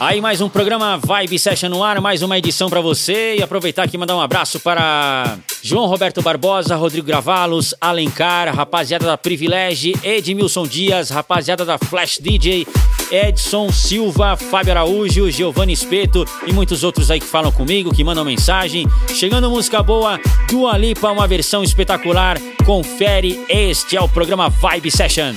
Aí mais um programa Vibe Session no ar, mais uma edição para você e aproveitar aqui e mandar um abraço para João Roberto Barbosa, Rodrigo Gravalos, Alencar, rapaziada da Privilege, Edmilson Dias, rapaziada da Flash DJ, Edson Silva, Fábio Araújo, Giovanni Espeto e muitos outros aí que falam comigo, que mandam mensagem. Chegando música boa, Dua Lipa, uma versão espetacular. Confere, este é o programa Vibe Session.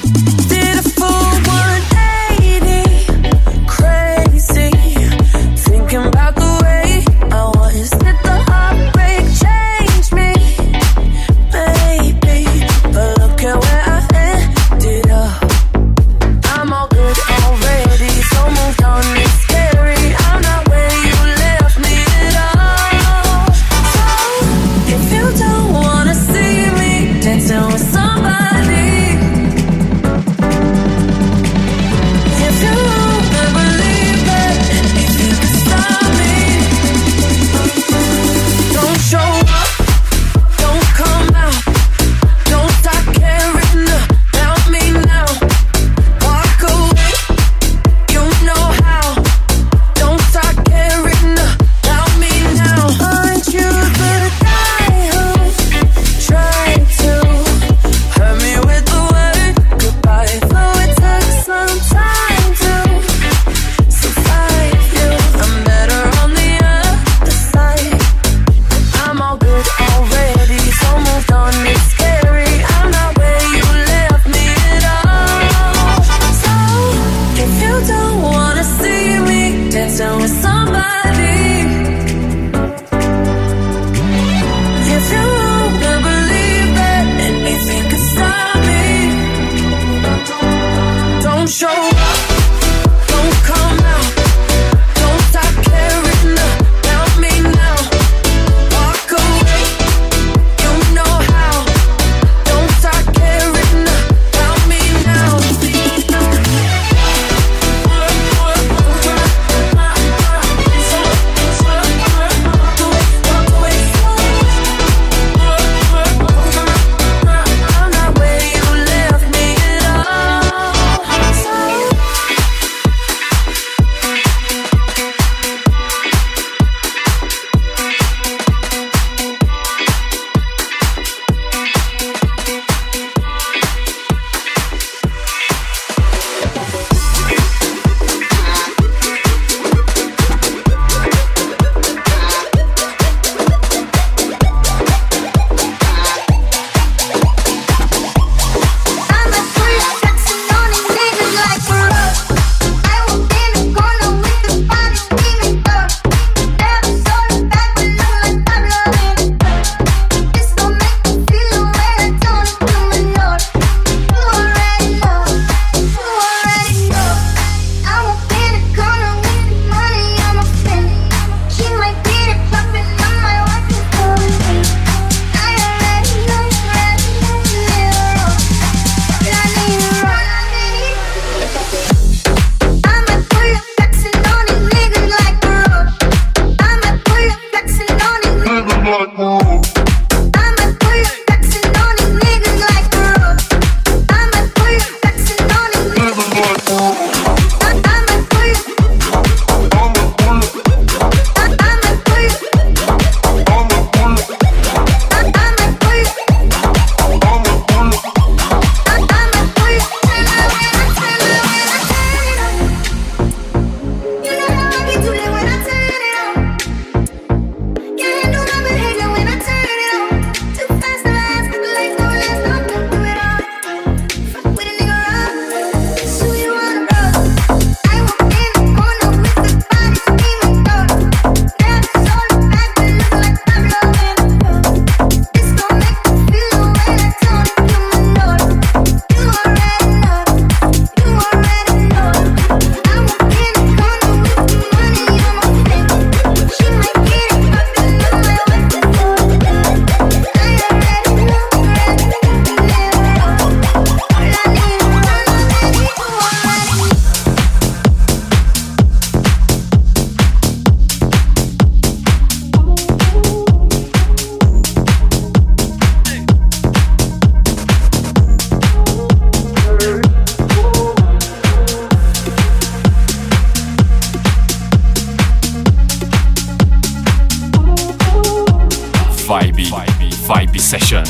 vibey, vibey, vibey session.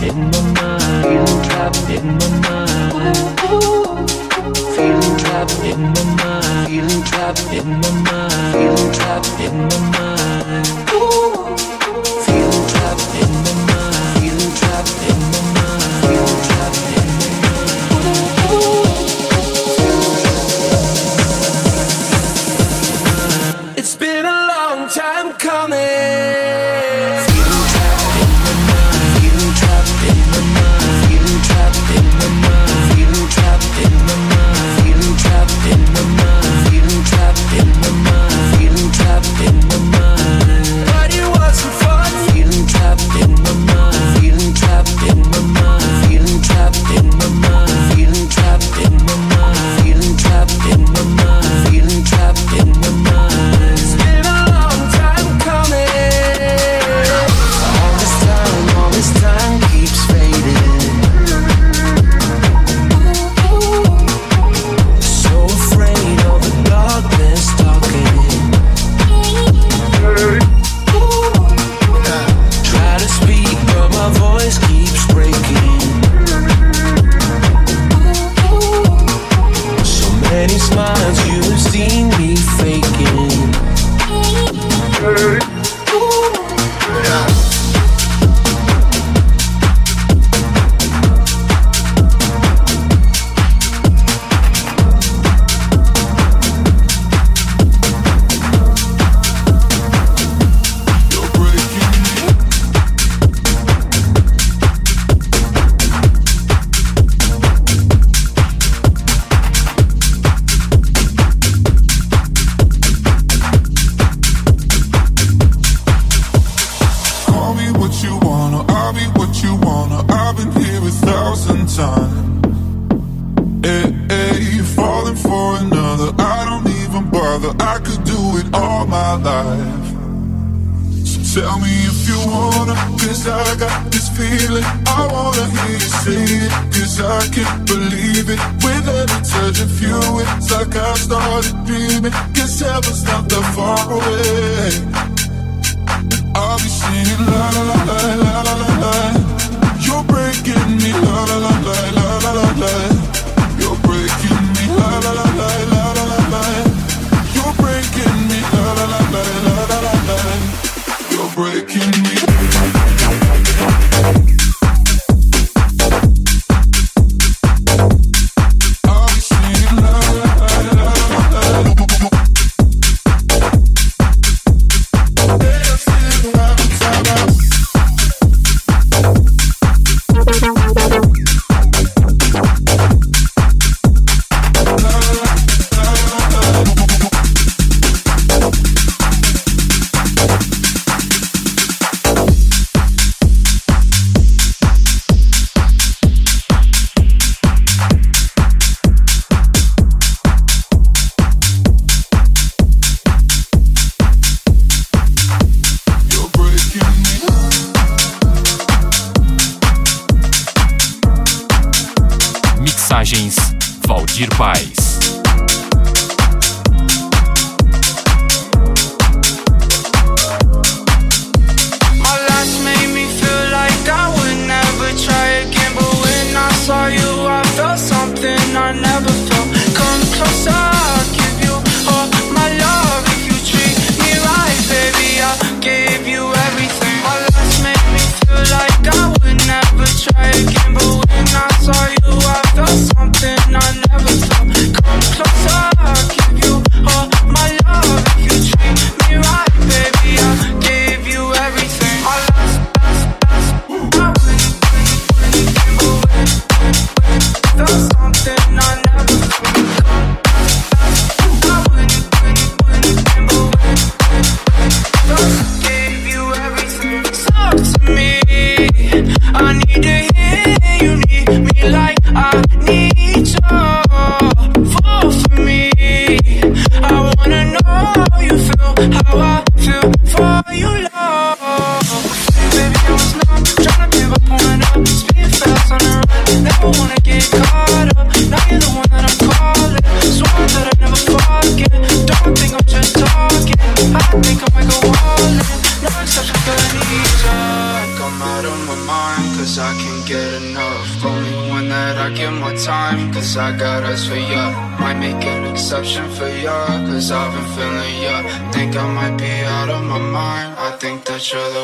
In my mind, feeling trapped in my mind, feeling trapped in my mind.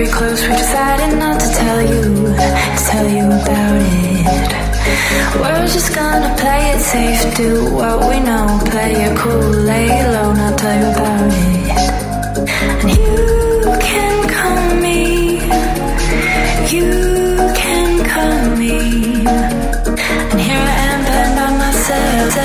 very close. We decided not to tell you, tell you about it. We're just gonna play it safe, do what we know, play it cool, lay low, not tell you about it. And you can call me, you can call me. And here I am, by myself.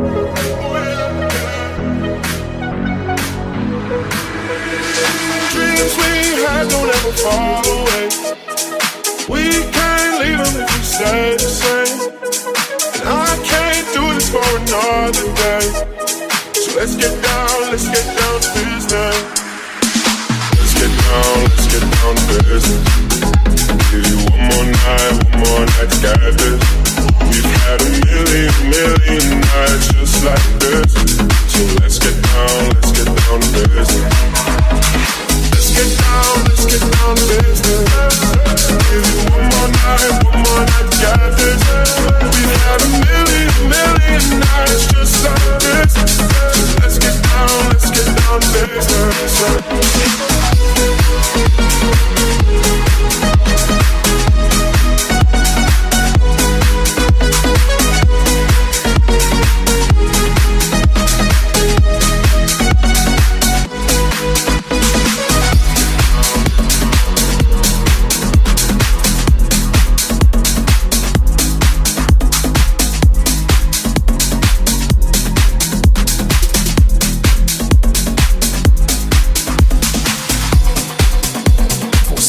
Dreams we had don't ever away. We can't leave them if we stay the same. And I can't do this for another day. So let's get down, let's get down to business. Let's get down, let's get down to business. Give you one more night, one more night. We've had a million, million nights just like this. So let's get down, let's get down to business. Let's get down, let's get down to business. Give you one more night, one more night, got this. We've had a million, million nights just like this. So Let's get down, let's get down to business.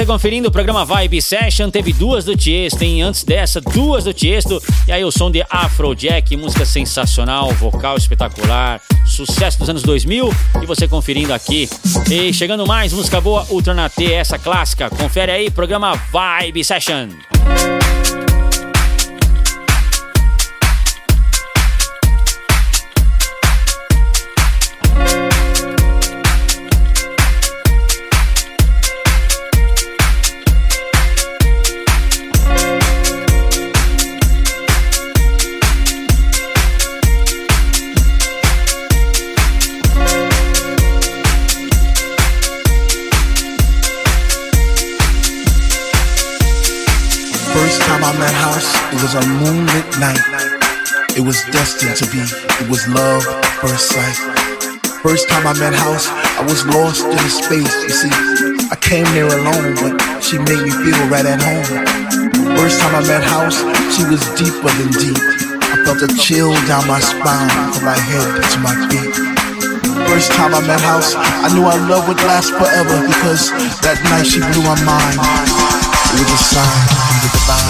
Você conferindo o programa Vibe Session, teve duas do Tiesto, hein? Antes dessa, duas do Tiesto. E aí o som de Afrojack, música sensacional, vocal espetacular, sucesso dos anos 2000. E você conferindo aqui. E chegando mais, música boa, Ultra na T, essa clássica. Confere aí, programa Vibe Session. First time I met House, it was a moonlit night. It was destined to be. It was love at first sight. First time I met House, I was lost in space. You see, I came there alone, but she made me feel right at home. First time I met House, she was deeper than deep. I felt a chill down my spine from my head to my feet. First time I met House, I knew our love would last forever because that night she blew my mind. It was a sign from the divine,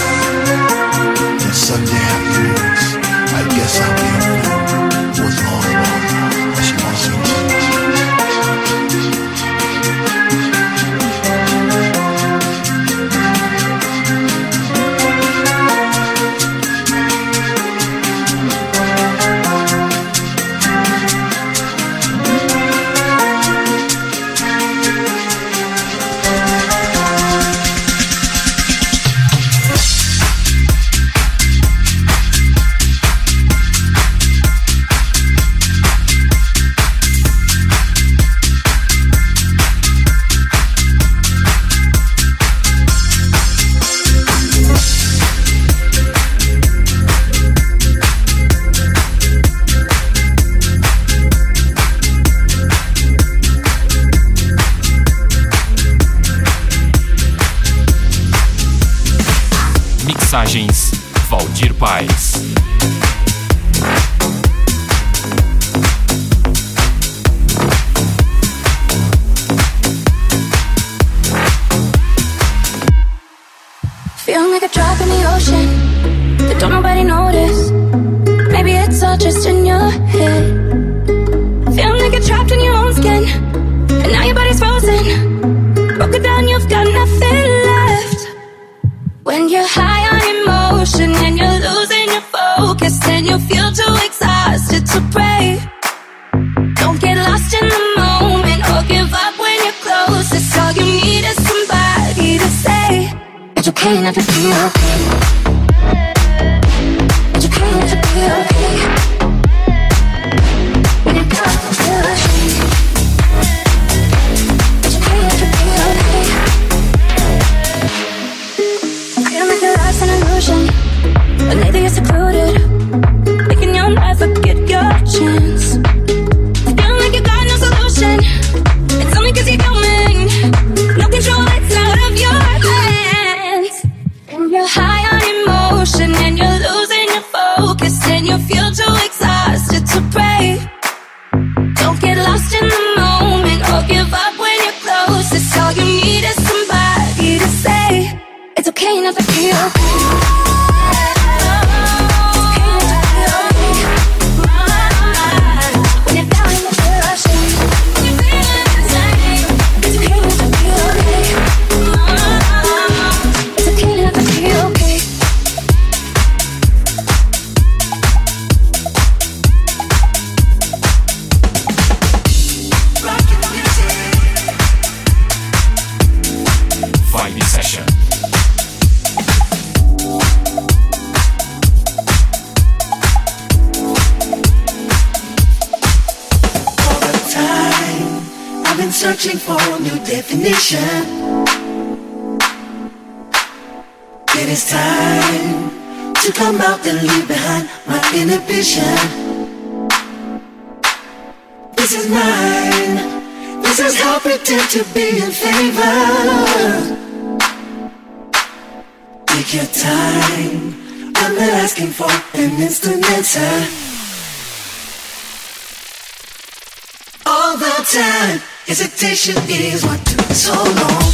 time. Hesitation is what took so long.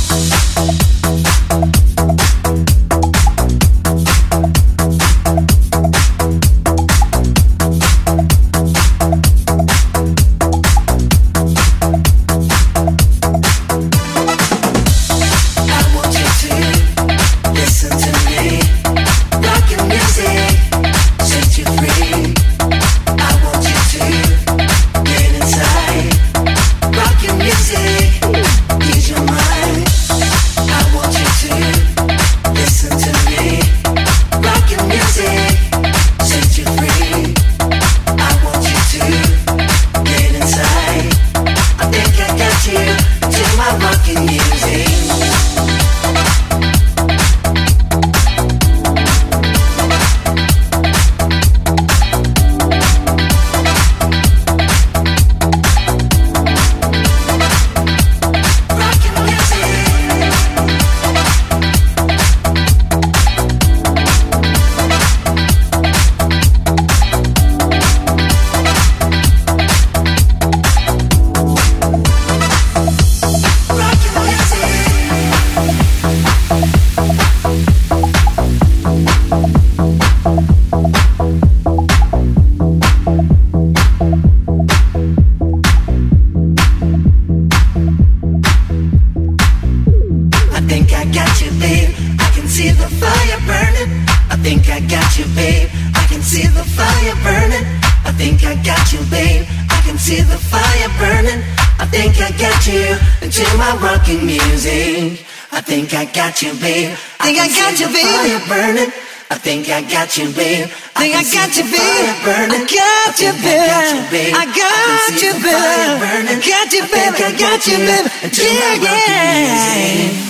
think I got you into my rocking music. I think I got you, babe. I think I, got you, babe. I got you, babe. I think I got you, babe. I think I got you, babe. I got you, babe. I got you, babe. I got you, babe. I got you, babe. Yeah, yeah.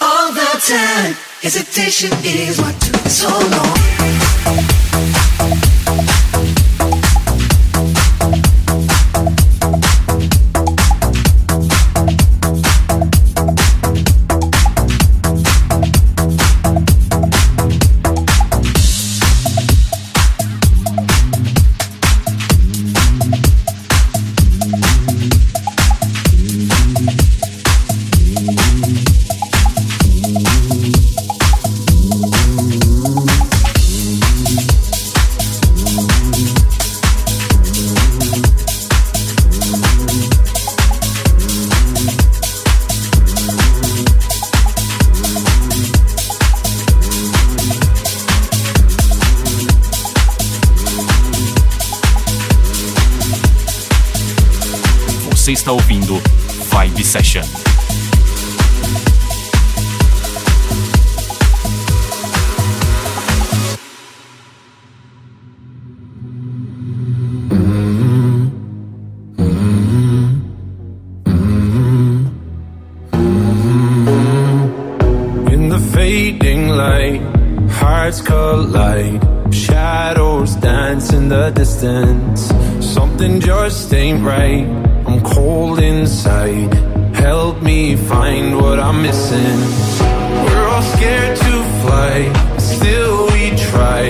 All the time, hesitation is what took so long. Ain't right. I'm cold inside. Help me find what I'm missing. We're all scared to fly, still we try.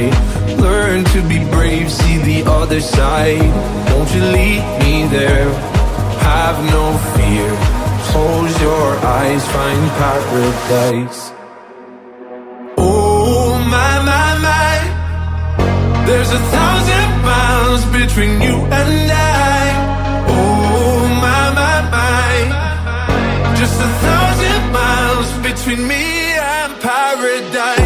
Learn to be brave, see the other side. Won't you lead me there? Have no fear. Close your eyes, find paradise. Oh my my my, there's a thousand miles between you and I. between me and paradise.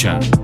Vibe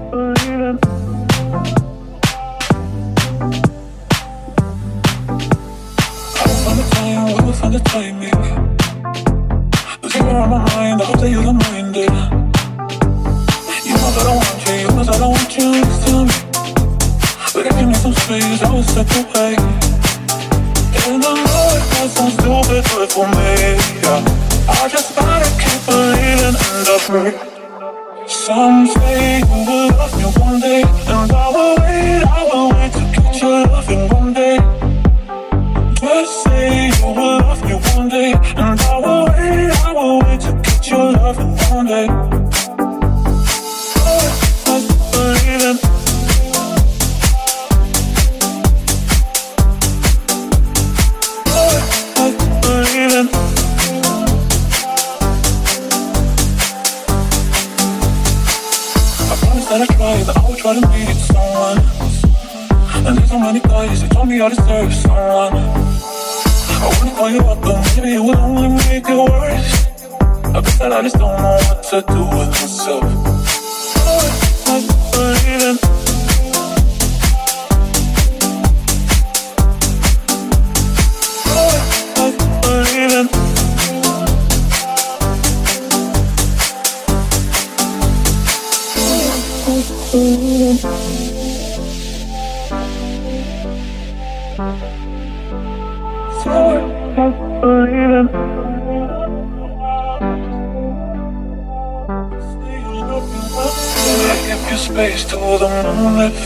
love me one day, and I will wait, I will wait to get your loving one day. Oh, I. Oh, I. I promise that I try, that I will try to be someone. And there's so many guys that told me I deserve someone. Call you up, but maybe it will only make it worse. I guess that I just don't know what to do with myself. Oh, I believe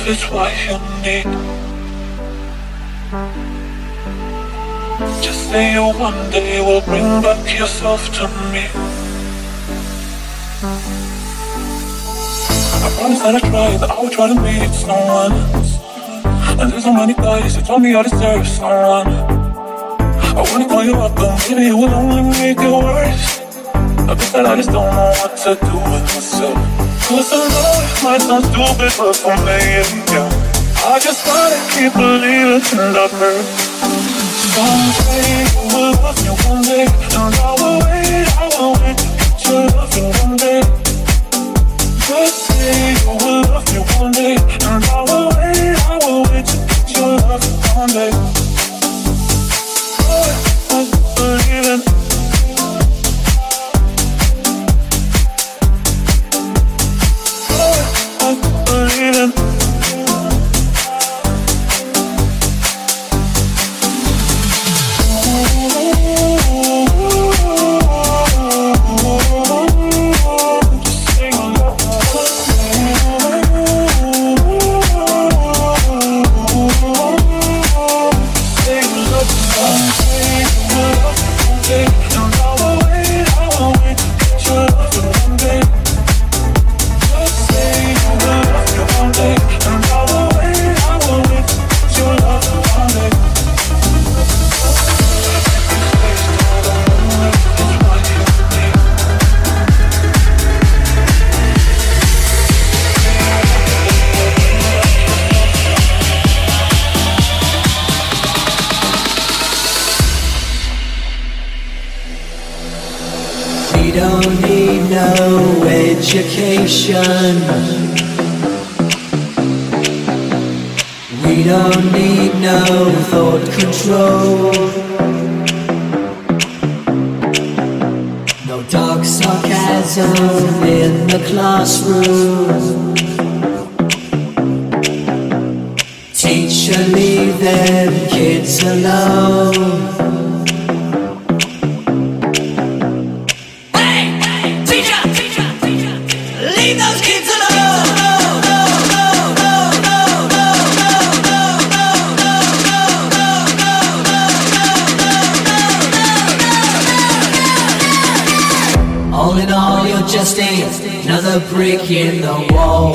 if it's what you need. Just say you one day will bring back yourself to me. I promise that I try, that I will try to meet someone. And there's so many guys who told me I deserve someone. I wanna call you up, but maybe it will only make it worse. I guess that I just don't know what to do with myself. Cause I know it might sound stupid, but for me, yeah. I just gotta keep believing in the first. Someday you will love me one day, and I will wait, another brick in the wall.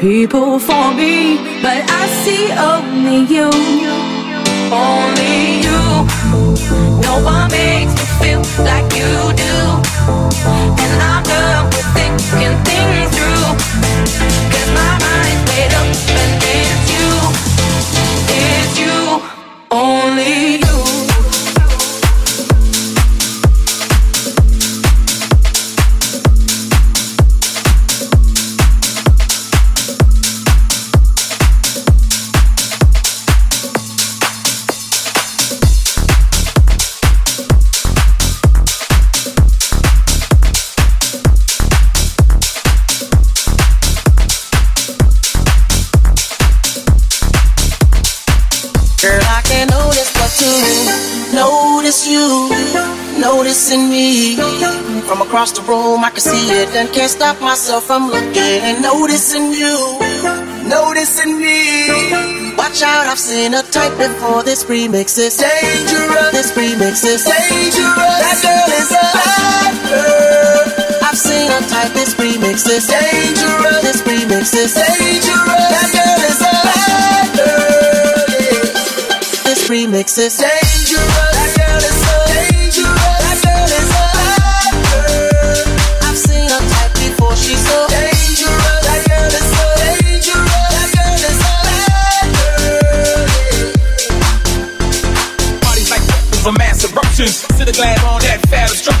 people for me, but I see only you. Only you. No one makes me feel like you do. And I'm good. notice you noticing me from across the room. I can see it and can't stop myself from looking and noticing you, noticing me. Watch out, I've seen a type before. This remix is dangerous. This remix is dangerous. That girl is a lifer. I've seen a type. This remix is dangerous. This remix is dangerous. That girl is a This remix is dangerous.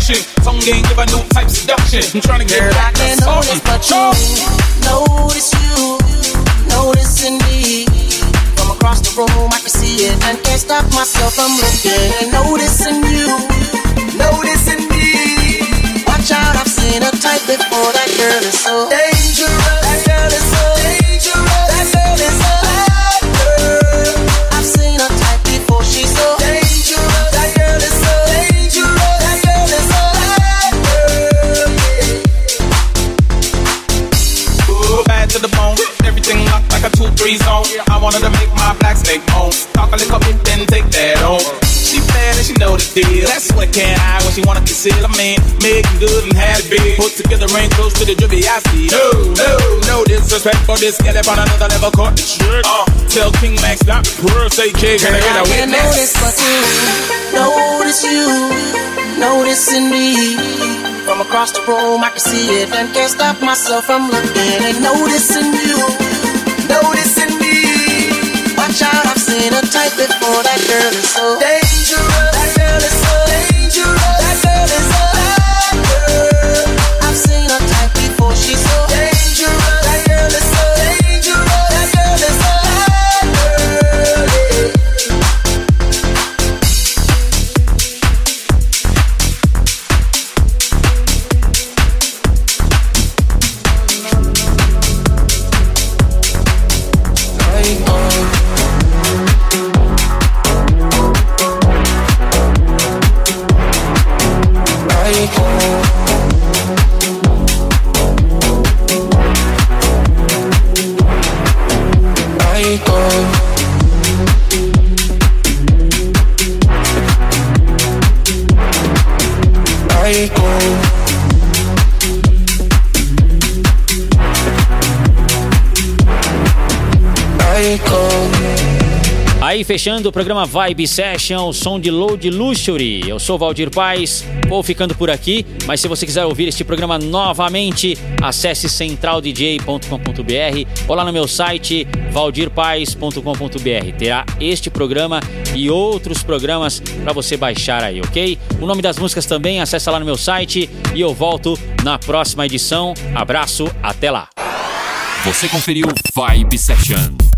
Production. Tongue game, give a new type seduction. I'm trying to get back to can't notice, but you notice you, noticing me. From across the room, I can see it and can't stop myself from looking. Noticing you, noticing me. Watch out, I've seen a type before. That girl is so dangerous. Wanted to make my black snake moan. Talk a little bit, then take that on. She bad and she know the deal. That's what can't hide when she wanna conceal. I mean, making good and it big. Put together ain't close to the drippy I see. No, no, no disrespect for this. Get up on another level, caught the trick. Uh, tell King Max stop the pearl, say kid, can I get a notice, witness? but you notice you, noticing me. From across the room, I can see it and can't stop myself from looking and noticing you, noticing me. Watch out, I've seen a type before. That girl is so dangerous. That girl is so Aí fechando o programa Vibe Session, som de Load Luxury. Eu sou Valdir Paz, vou ficando por aqui, mas se você quiser ouvir este programa novamente, acesse centraldj.com.br ou lá no meu site valdirpaz.com.br. Terá este programa e outros programas para você baixar aí, ok? O nome das músicas também, acessa lá no meu site e eu volto na próxima edição. Abraço, até lá. Você conferiu Vibe Session.